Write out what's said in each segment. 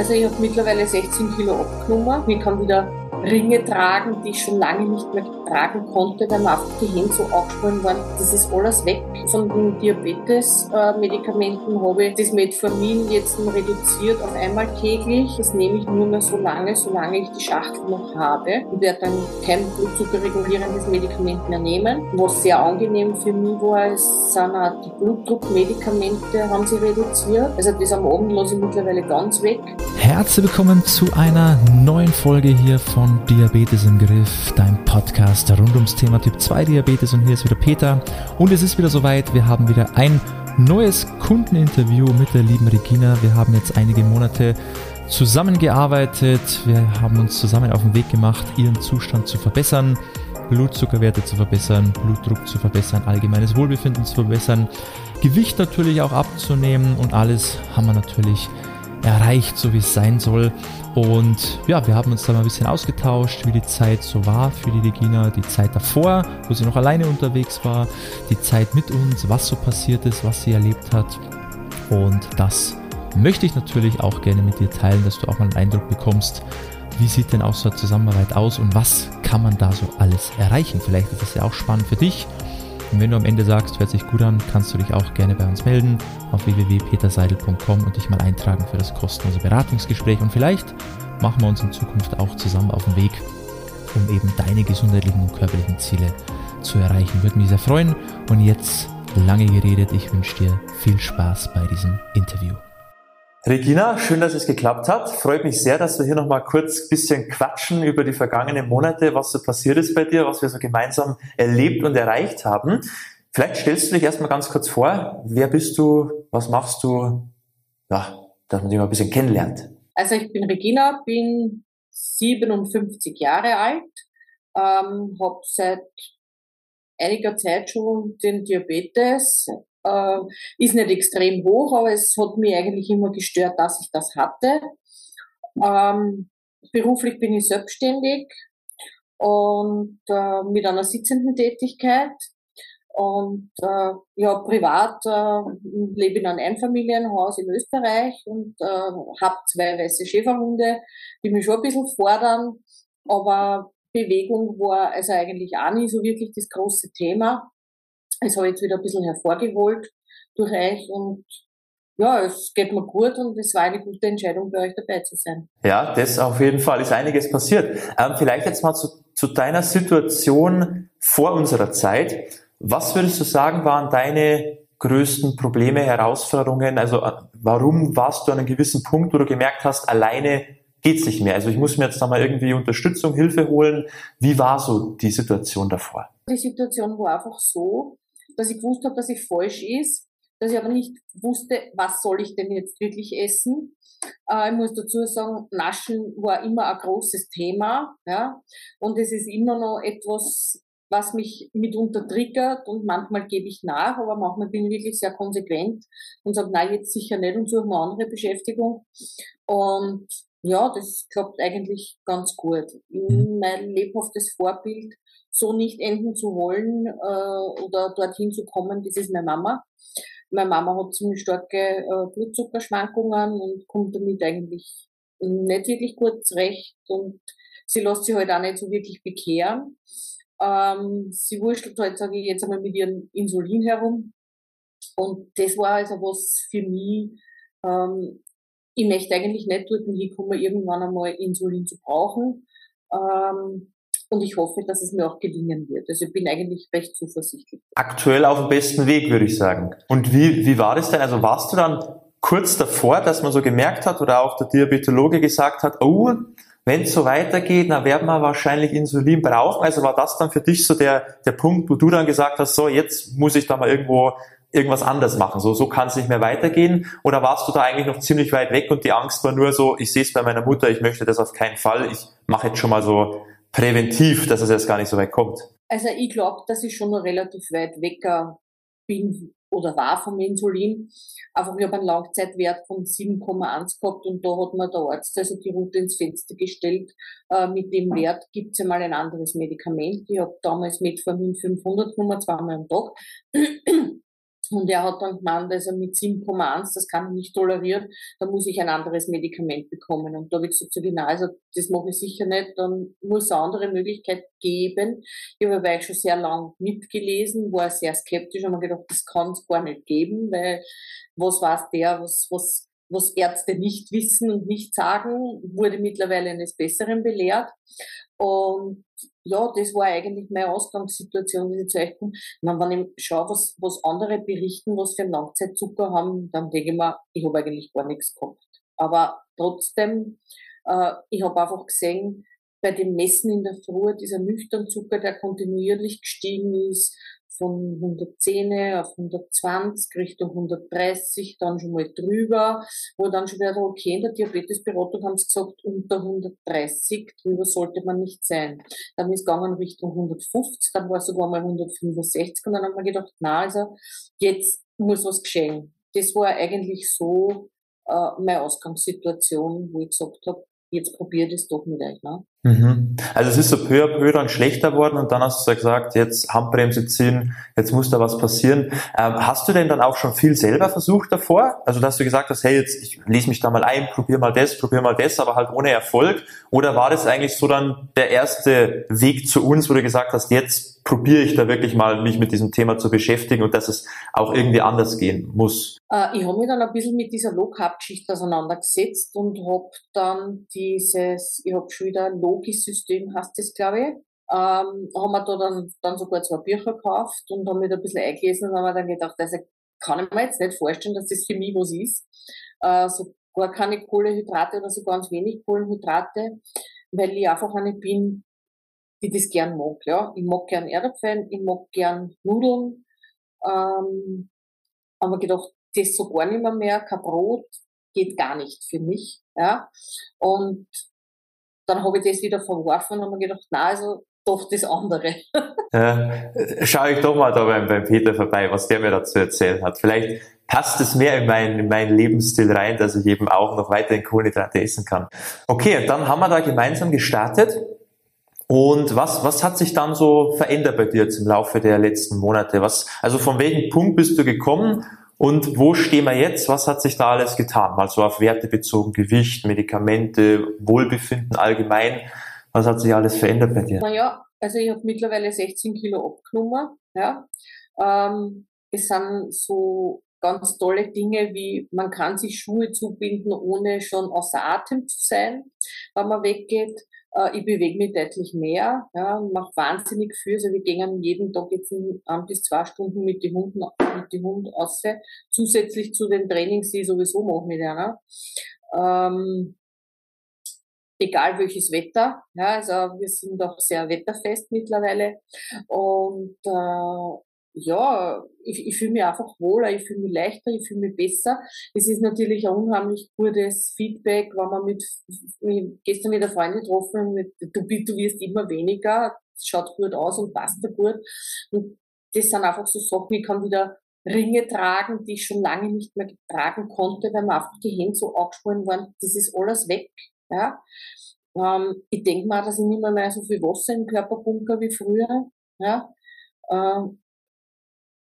Also ich habe mittlerweile 16 Kilo abgenommen. Ich kann wieder Ringe tragen, die ich schon lange nicht mehr tragen konnte, weil mir einfach die Hände so aufgeschwollen waren. Das ist alles weg. Von den Diabetes-Medikamenten habe ich das Metformin jetzt reduziert auf einmal täglich. Das nehme ich nur mehr so lange, solange ich die Schachtel noch habe. Ich werde dann kein blutzuckerregulierendes Medikament mehr nehmen. Was sehr angenehm für mich war, ist, sind auch die Blutdruckmedikamente haben sie reduziert. Also das am Abend lasse ich mittlerweile ganz weg. Herzlich willkommen zu einer neuen Folge hier von von Diabetes im Griff, dein Podcast rund ums Thema Typ 2 Diabetes. Und hier ist wieder Peter. Und es ist wieder soweit, wir haben wieder ein neues Kundeninterview mit der lieben Regina. Wir haben jetzt einige Monate zusammengearbeitet, wir haben uns zusammen auf den Weg gemacht, ihren Zustand zu verbessern, Blutzuckerwerte zu verbessern, Blutdruck zu verbessern, allgemeines Wohlbefinden zu verbessern, Gewicht natürlich auch abzunehmen. Und alles haben wir natürlich erreicht, so wie es sein soll. Und ja, wir haben uns da mal ein bisschen ausgetauscht, wie die Zeit so war für die Regina, die Zeit davor, wo sie noch alleine unterwegs war, die Zeit mit uns, was so passiert ist, was sie erlebt hat. Und das möchte ich natürlich auch gerne mit dir teilen, dass du auch mal einen Eindruck bekommst, wie sieht denn auch so eine Zusammenarbeit aus und was kann man da so alles erreichen. Vielleicht ist das ja auch spannend für dich. Und wenn du am Ende sagst, hört sich gut an, kannst du dich auch gerne bei uns melden auf www.peterseidel.com und dich mal eintragen für das kostenlose Beratungsgespräch. Und vielleicht machen wir uns in Zukunft auch zusammen auf den Weg, um eben deine gesundheitlichen und körperlichen Ziele zu erreichen. Würde mich sehr freuen. Und jetzt lange geredet. Ich wünsche dir viel Spaß bei diesem Interview. Regina, schön, dass es geklappt hat. Freut mich sehr, dass wir hier nochmal kurz ein bisschen quatschen über die vergangenen Monate, was so passiert ist bei dir, was wir so gemeinsam erlebt und erreicht haben. Vielleicht stellst du dich erstmal ganz kurz vor. Wer bist du? Was machst du? Ja, dass man dich mal ein bisschen kennenlernt. Also ich bin Regina, bin 57 Jahre alt, ähm, habe seit einiger Zeit schon den Diabetes, äh, ist nicht extrem hoch, aber es hat mich eigentlich immer gestört, dass ich das hatte. Ähm, beruflich bin ich selbstständig und äh, mit einer sitzenden Tätigkeit. Und äh, ja, privat äh, lebe in einem Einfamilienhaus in Österreich und äh, habe zwei weiße Schäferhunde, die mich schon ein bisschen fordern. Aber Bewegung war also eigentlich auch nie so wirklich das große Thema. Das habe ich jetzt wieder ein bisschen hervorgeholt durch euch und ja, es geht mir gut und es war eine gute Entscheidung, bei euch dabei zu sein. Ja, das auf jeden Fall ist einiges passiert. Ähm, vielleicht jetzt mal zu, zu deiner Situation vor unserer Zeit. Was würdest du sagen, waren deine größten Probleme, Herausforderungen? Also äh, warum warst du an einem gewissen Punkt, wo du gemerkt hast, alleine geht's nicht mehr? Also ich muss mir jetzt da mal irgendwie Unterstützung, Hilfe holen. Wie war so die Situation davor? Die Situation war einfach so, dass ich gewusst habe, dass ich falsch ist, dass ich aber nicht wusste, was soll ich denn jetzt wirklich essen. Äh, ich muss dazu sagen, Naschen war immer ein großes Thema, ja, und es ist immer noch etwas, was mich mitunter triggert und manchmal gebe ich nach, aber manchmal bin ich wirklich sehr konsequent und sage, nein, jetzt sicher nicht und suche eine andere Beschäftigung. Und ja, das klappt eigentlich ganz gut. Mhm. Mein lebhaftes Vorbild so nicht enden zu wollen äh, oder dorthin zu kommen, das ist meine Mama. Meine Mama hat ziemlich starke äh, Blutzuckerschwankungen und kommt damit eigentlich nicht wirklich gut zurecht und sie lässt sich halt auch nicht so wirklich bekehren. Ähm, sie wurschtelt halt, sage ich jetzt einmal, mit ihrem Insulin herum. Und das war also was für mich, ähm, ich möchte eigentlich nicht dort hinkommen, irgendwann einmal Insulin zu brauchen. Ähm, und ich hoffe, dass es mir auch gelingen wird. Also ich bin eigentlich recht zuversichtlich. Aktuell auf dem besten Weg, würde ich sagen. Und wie, wie war das denn? Also warst du dann kurz davor, dass man so gemerkt hat oder auch der Diabetologe gesagt hat, oh, wenn es so weitergeht, dann werden wir wahrscheinlich Insulin brauchen. Also war das dann für dich so der, der Punkt, wo du dann gesagt hast, so jetzt muss ich da mal irgendwo irgendwas anders machen. So, so kann es nicht mehr weitergehen. Oder warst du da eigentlich noch ziemlich weit weg und die Angst war nur so, ich sehe es bei meiner Mutter, ich möchte das auf keinen Fall. Ich mache jetzt schon mal so präventiv, dass es jetzt gar nicht so weit kommt? Also ich glaube, dass ich schon noch relativ weit weg bin oder war vom Insulin. Einfach, ich habe einen Langzeitwert von 7,1 gehabt und da hat mir der Arzt also die Route ins Fenster gestellt. Äh, mit dem Wert gibt es ja mal ein anderes Medikament. Ich habe damals Metformin 500 genommen, zweimal am Tag. Und er hat dann gemeint, also mit 7,1, das kann ich nicht tolerieren, da muss ich ein anderes Medikament bekommen. Und da habe ich gesagt, so genau, also das mache ich sicher nicht, dann muss es eine andere Möglichkeit geben. Ich habe aber schon sehr lang mitgelesen, war sehr skeptisch und habe gedacht, das kann es gar nicht geben, weil was weiß der, was, was, was Ärzte nicht wissen und nicht sagen, wurde mittlerweile eines Besseren belehrt. Und ja, das war eigentlich meine Ausgangssituation, diese Zeichen. Und wenn ich schaue, was, was andere berichten, was für einen Langzeitzucker haben, dann denke ich mir, ich habe eigentlich gar nichts gehabt. Aber trotzdem, äh, ich habe einfach gesehen, bei dem Messen in der Früh, dieser Nüchternzucker, der kontinuierlich gestiegen ist, von 110 auf 120 Richtung 130, dann schon mal drüber, wo dann schon wieder, okay, in der Diabetesberatung haben sie gesagt, unter 130, drüber sollte man nicht sein. Dann ist gegangen Richtung 150, dann war es sogar mal 165 und dann haben wir gedacht, na, also jetzt muss was geschehen. Das war eigentlich so äh, meine Ausgangssituation, wo ich gesagt habe, jetzt probiert es doch mit euch. Ne? Mhm. Also es ist so peu à peu dann schlechter worden und dann hast du gesagt, jetzt Handbremse ziehen, jetzt muss da was passieren. Ähm, hast du denn dann auch schon viel selber versucht davor? Also dass du gesagt hast, hey, jetzt ich lese mich da mal ein, probier mal das, probier mal das, aber halt ohne Erfolg? Oder war das eigentlich so dann der erste Weg zu uns, wo du gesagt hast, jetzt probiere ich da wirklich mal, mich mit diesem Thema zu beschäftigen und dass es auch irgendwie anders gehen muss? Äh, ich habe mich dann ein bisschen mit dieser Low-Carb-Geschichte auseinandergesetzt und habe dann dieses, ich habe schon wieder Logi-System, heißt das, glaube ich, ähm, haben wir da dann, dann sogar zwei Bücher gekauft und haben mich da ein bisschen eingelesen und haben mir dann gedacht, also kann ich mir jetzt nicht vorstellen, dass das für mich was ist. Äh, so gar keine Kohlenhydrate oder so ganz wenig Kohlenhydrate, weil ich einfach eine bin, die das gern mag. Ja. Ich mag gern Erdäpfel, ich mag gern Nudeln. Ähm, aber gedacht, das so gar nicht mehr, mehr, kein Brot, geht gar nicht für mich. Ja. Und dann habe ich das wieder verworfen und habe mir gedacht, na also doch das andere. ja, schau ich doch mal da beim, beim Peter vorbei, was der mir dazu erzählt hat. Vielleicht passt es mehr in meinen, in meinen Lebensstil rein, dass ich eben auch noch weiterhin Kohlenhydrate essen kann. Okay, und dann haben wir da gemeinsam gestartet und was, was hat sich dann so verändert bei dir jetzt im Laufe der letzten Monate? Was, also von welchem Punkt bist du gekommen und wo stehen wir jetzt? Was hat sich da alles getan? Mal so auf Werte bezogen, Gewicht, Medikamente, Wohlbefinden allgemein. Was hat sich alles verändert bei dir? Naja, also ich habe mittlerweile 16 Kilo abgenommen. Ja. Ähm, es sind so ganz tolle Dinge wie man kann sich Schuhe zubinden, ohne schon außer Atem zu sein, wenn man weggeht. Äh, ich bewege mich deutlich mehr, ja, mache wahnsinnig viel. Also wir gehen jeden Tag jetzt ein bis zwei Stunden mit den Hunden, mit den Hunden aus, zusätzlich zu den Trainings, die ich sowieso mache mit einer. Ähm, egal welches Wetter. Ja, also wir sind auch sehr wetterfest mittlerweile. Und äh, ja, ich, ich fühle mich einfach wohler, ich fühle mich leichter, ich fühle mich besser. Es ist natürlich ein unheimlich gutes Feedback, wenn man mit, mit gestern mit einer Freundin getroffen, mit, du, du wirst immer weniger, schaut gut aus und passt dir gut. Und das sind einfach so Sachen, ich kann wieder Ringe tragen, die ich schon lange nicht mehr tragen konnte, weil mir einfach die Hände so angeschwollen waren. Das ist alles weg. Ja. Ähm, ich denke mal, dass ich nicht mehr, mehr so viel Wasser im Körper bunker wie früher. Ja. Ähm,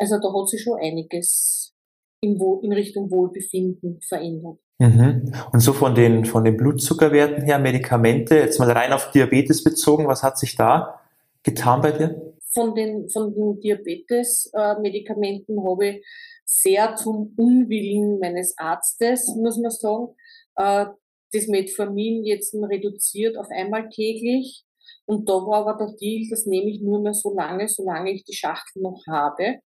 also da hat sich schon einiges in, in Richtung Wohlbefinden verändert. Mhm. Und so von den, von den Blutzuckerwerten her, Medikamente, jetzt mal rein auf Diabetes bezogen, was hat sich da getan bei dir? Von den, von den Diabetes-Medikamenten äh, habe ich sehr zum Unwillen meines Arztes, muss man sagen, äh, das Metformin jetzt reduziert auf einmal täglich und da war aber der Deal, das nehme ich nur mehr so lange, solange ich die Schachtel noch habe.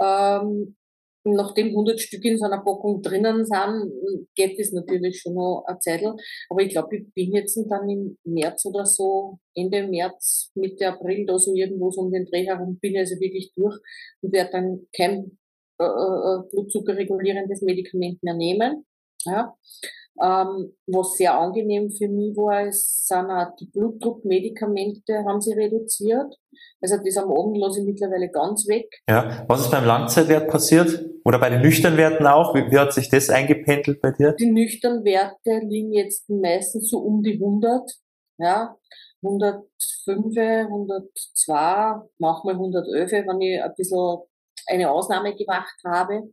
Ähm, nachdem 100 Stück in so einer Packung drinnen sind, geht das natürlich schon noch eine Zeit. Aber ich glaube, ich bin jetzt dann im März oder so, Ende März, Mitte April, da so irgendwo so um den Dreh herum, bin ich also wirklich durch und werde dann kein äh, äh blutzuckerregulierendes Medikament mehr nehmen. Ja. Ähm, was sehr angenehm für mich war, ist, sind auch die Blutdruckmedikamente haben sie reduziert. Also das am Abend lasse ich mittlerweile ganz weg. Ja, was ist beim Langzeitwert passiert? Oder bei den nüchternen Werten auch? Wie, wie hat sich das eingependelt bei dir? Die nüchternen Werte liegen jetzt meistens so um die 100. Ja, 105, 102, manchmal 111, wenn ich ein bisschen eine Ausnahme gemacht habe.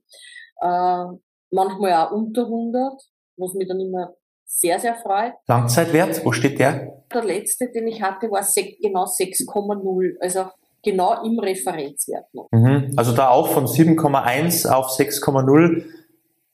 Äh, manchmal auch unter 100, was mich dann immer sehr, sehr freut. Langzeitwert, wo steht der? Der letzte, den ich hatte, war genau 6,0. Also genau im Referenzwert noch. Mhm. Also da auch von 7,1 auf 6,0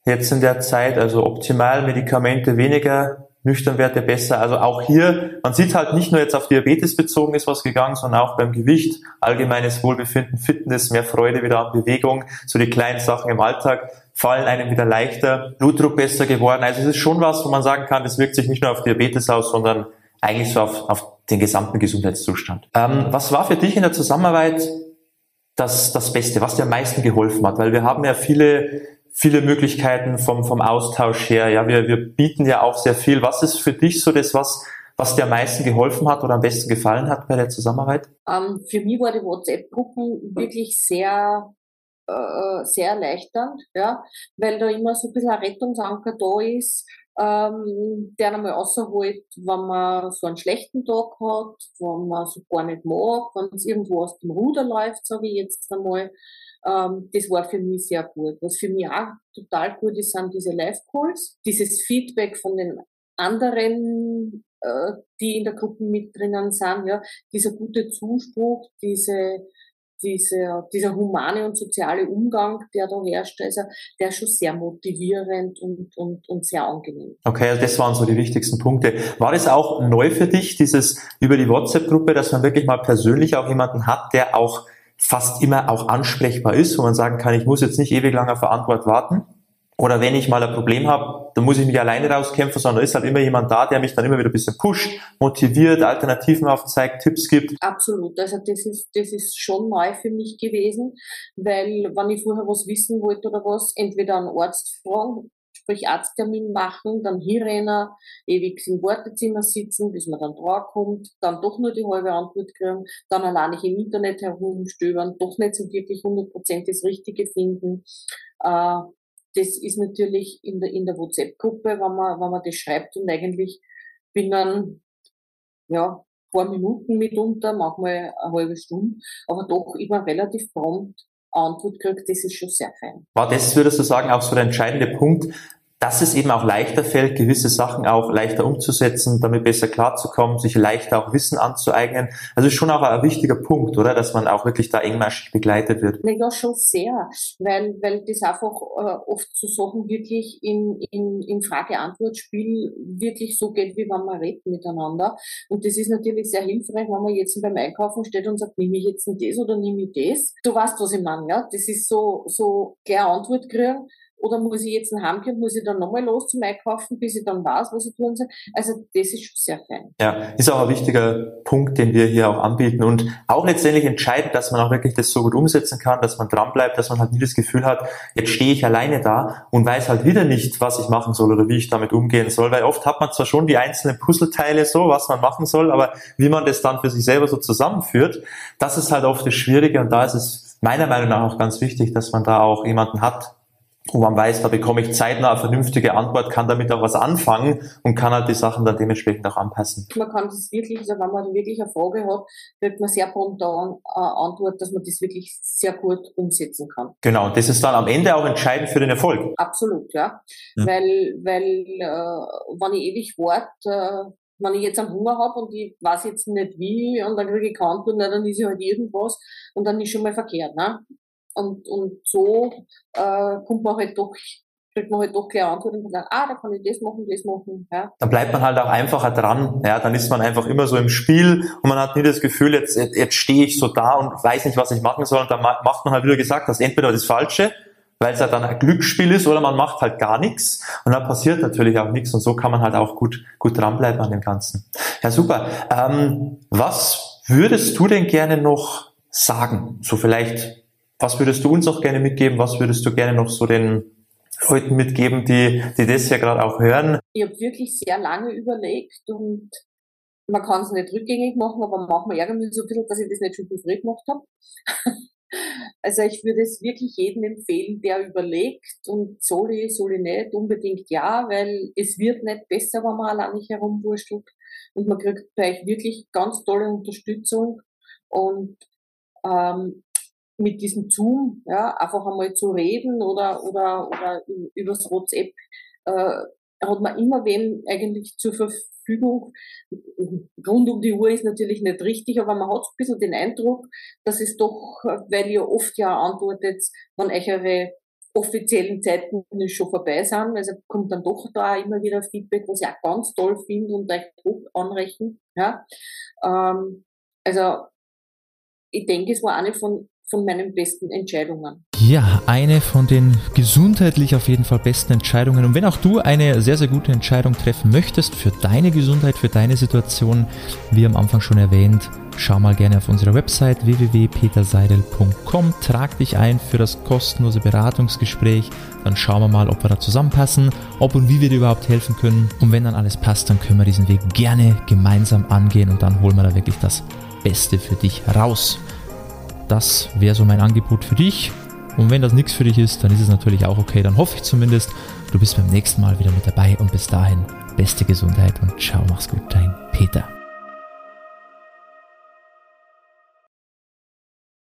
jetzt in der Zeit, also optimal, Medikamente weniger, Nüchternwerte besser. Also auch hier, man sieht halt nicht nur jetzt auf Diabetes bezogen ist was gegangen, sondern auch beim Gewicht, allgemeines Wohlbefinden, Fitness, mehr Freude wieder an Bewegung, so die kleinen Sachen im Alltag fallen einem wieder leichter, Blutdruck besser geworden. Also es ist schon was, wo man sagen kann, das wirkt sich nicht nur auf Diabetes aus, sondern eigentlich so auf, auf den gesamten Gesundheitszustand. Ähm, was war für dich in der Zusammenarbeit das, das Beste, was dir am meisten geholfen hat? Weil wir haben ja viele, viele Möglichkeiten vom, vom Austausch her. Ja, wir, wir bieten ja auch sehr viel. Was ist für dich so das, was, was dir am meisten geholfen hat oder am besten gefallen hat bei der Zusammenarbeit? Ähm, für mich war die WhatsApp-Gruppen wirklich sehr äh, sehr erleichternd, ja, weil da immer so ein bisschen ein Rettungsanker da ist, ähm, der einmal rausholt, wenn man so einen schlechten Tag hat, wenn man so gar nicht mag, wenn es irgendwo aus dem Ruder läuft, sage ich jetzt einmal. Ähm, das war für mich sehr gut. Was für mich auch total gut ist, sind diese Live-Calls, dieses Feedback von den anderen, äh, die in der Gruppe mit drinnen sind, ja, dieser gute Zuspruch, diese dieser, dieser humane und soziale Umgang, der da herrscht, also der ist schon sehr motivierend und, und, und sehr angenehm. Okay, also das waren so die wichtigsten Punkte. War das auch neu für dich, dieses über die WhatsApp-Gruppe, dass man wirklich mal persönlich auch jemanden hat, der auch fast immer auch ansprechbar ist, wo man sagen kann, ich muss jetzt nicht ewig lange auf Antwort warten? Oder wenn ich mal ein Problem habe, dann muss ich mich alleine rauskämpfen, sondern ist halt immer jemand da, der mich dann immer wieder ein bisschen pusht, motiviert, Alternativen aufzeigt, Tipps gibt. Absolut. Also das ist, das ist schon neu für mich gewesen, weil wenn ich vorher was wissen wollte oder was, entweder einen Arzt fragen, sprich Arzttermin machen, dann hier rennen, ewig im Wartezimmer sitzen, bis man dann draufkommt, dann doch nur die halbe Antwort kriegen, dann allein nicht im Internet herumstöbern, doch nicht so wirklich 100% das Richtige finden. Äh, das ist natürlich in der, in der WhatsApp-Gruppe, wenn man, wenn man das schreibt und eigentlich binnen, ja, paar Minuten mitunter, manchmal eine halbe Stunde, aber doch immer relativ prompt Antwort kriegt, das ist schon sehr fein. War das, würdest du sagen, auch so der entscheidende Punkt, dass es eben auch leichter fällt, gewisse Sachen auch leichter umzusetzen, damit besser klarzukommen, sich leichter auch Wissen anzueignen. Also schon auch ein wichtiger Punkt, oder? Dass man auch wirklich da engmaschig begleitet wird. Ja, schon sehr, weil, weil das einfach äh, oft so Sachen wirklich in, in, im Frage-Antwort-Spiel wirklich so geht, wie wenn man redet miteinander. Und das ist natürlich sehr hilfreich, wenn man jetzt beim Einkaufen steht und sagt, nehme ich jetzt das oder nehme ich das? Du weißt, was ich meine, ja? Das ist so, so gleich Antwort kriegen oder muss ich jetzt ein Heimgehen, muss ich dann nochmal los zum Einkaufen, bis ich dann weiß, was ich tun soll? Also das ist schon sehr fein. Ja, ist auch ein wichtiger Punkt, den wir hier auch anbieten und auch letztendlich entscheidend, dass man auch wirklich das so gut umsetzen kann, dass man dranbleibt, dass man halt nie das Gefühl hat, jetzt stehe ich alleine da und weiß halt wieder nicht, was ich machen soll oder wie ich damit umgehen soll, weil oft hat man zwar schon die einzelnen Puzzleteile so, was man machen soll, aber wie man das dann für sich selber so zusammenführt, das ist halt oft das Schwierige und da ist es meiner Meinung nach auch ganz wichtig, dass man da auch jemanden hat, wo man weiß, da bekomme ich zeitnah eine vernünftige Antwort, kann damit auch was anfangen und kann halt die Sachen dann dementsprechend auch anpassen. Man kann das wirklich, also wenn man wirklich eine Frage hat, wird man sehr prompt an, äh, Antwort, dass man das wirklich sehr gut umsetzen kann. Genau, das ist dann am Ende auch entscheidend für den Erfolg. Absolut, ja. ja. Weil, weil äh, wenn ich ewig warte, äh, wenn ich jetzt einen Hunger habe und ich weiß jetzt nicht wie und dann kriege ich keine Antwort, dann ist ja halt irgendwas und dann ist schon mal verkehrt. Ne? Und, und so äh, kommt man halt doch kriegt man halt doch gleich Antworten und sagt, ah, da kann ich das machen, das machen. Ja. Dann bleibt man halt auch einfacher dran. Ja, dann ist man einfach immer so im Spiel und man hat nie das Gefühl, jetzt, jetzt stehe ich so da und weiß nicht, was ich machen soll. Und dann macht man halt, wie du gesagt hast, entweder das Falsche, weil es halt dann ein Glücksspiel ist, oder man macht halt gar nichts und dann passiert natürlich auch nichts und so kann man halt auch gut, gut dranbleiben an dem Ganzen. Ja, super. Ähm, was würdest du denn gerne noch sagen? So vielleicht was würdest du uns noch gerne mitgeben? Was würdest du gerne noch so den Leuten mitgeben, die, die das ja gerade auch hören? Ich habe wirklich sehr lange überlegt und man kann es nicht rückgängig machen, aber manchmal ärgert mich so ein bisschen, dass ich das nicht schon viel früh gemacht habe. also ich würde es wirklich jedem empfehlen, der überlegt und soll ich, soll ich nicht, unbedingt ja, weil es wird nicht besser, wenn man allein nicht herumwurschtelt und man kriegt bei euch wirklich ganz tolle Unterstützung und ähm, mit diesem Zoom, ja, einfach einmal zu reden oder, oder, oder übers WhatsApp, äh, hat man immer wem eigentlich zur Verfügung. Rund um die Uhr ist natürlich nicht richtig, aber man hat ein bisschen den Eindruck, dass es doch, weil ihr oft ja antwortet, wenn euch eure offiziellen Zeiten schon vorbei sind. Also kommt dann doch da immer wieder Feedback, was ich auch ganz toll finde und euch hoch anrechnen. Ja. Ähm, also ich denke, es war eine von, von meinen besten Entscheidungen. Ja, eine von den gesundheitlich auf jeden Fall besten Entscheidungen. Und wenn auch du eine sehr, sehr gute Entscheidung treffen möchtest für deine Gesundheit, für deine Situation, wie am Anfang schon erwähnt, schau mal gerne auf unserer Website www.peterseidel.com, trag dich ein für das kostenlose Beratungsgespräch, dann schauen wir mal, ob wir da zusammenpassen, ob und wie wir dir überhaupt helfen können. Und wenn dann alles passt, dann können wir diesen Weg gerne gemeinsam angehen und dann holen wir da wirklich das Beste für dich raus. Das wäre so mein Angebot für dich. Und wenn das nichts für dich ist, dann ist es natürlich auch okay. Dann hoffe ich zumindest, du bist beim nächsten Mal wieder mit dabei und bis dahin beste Gesundheit und ciao, mach's gut.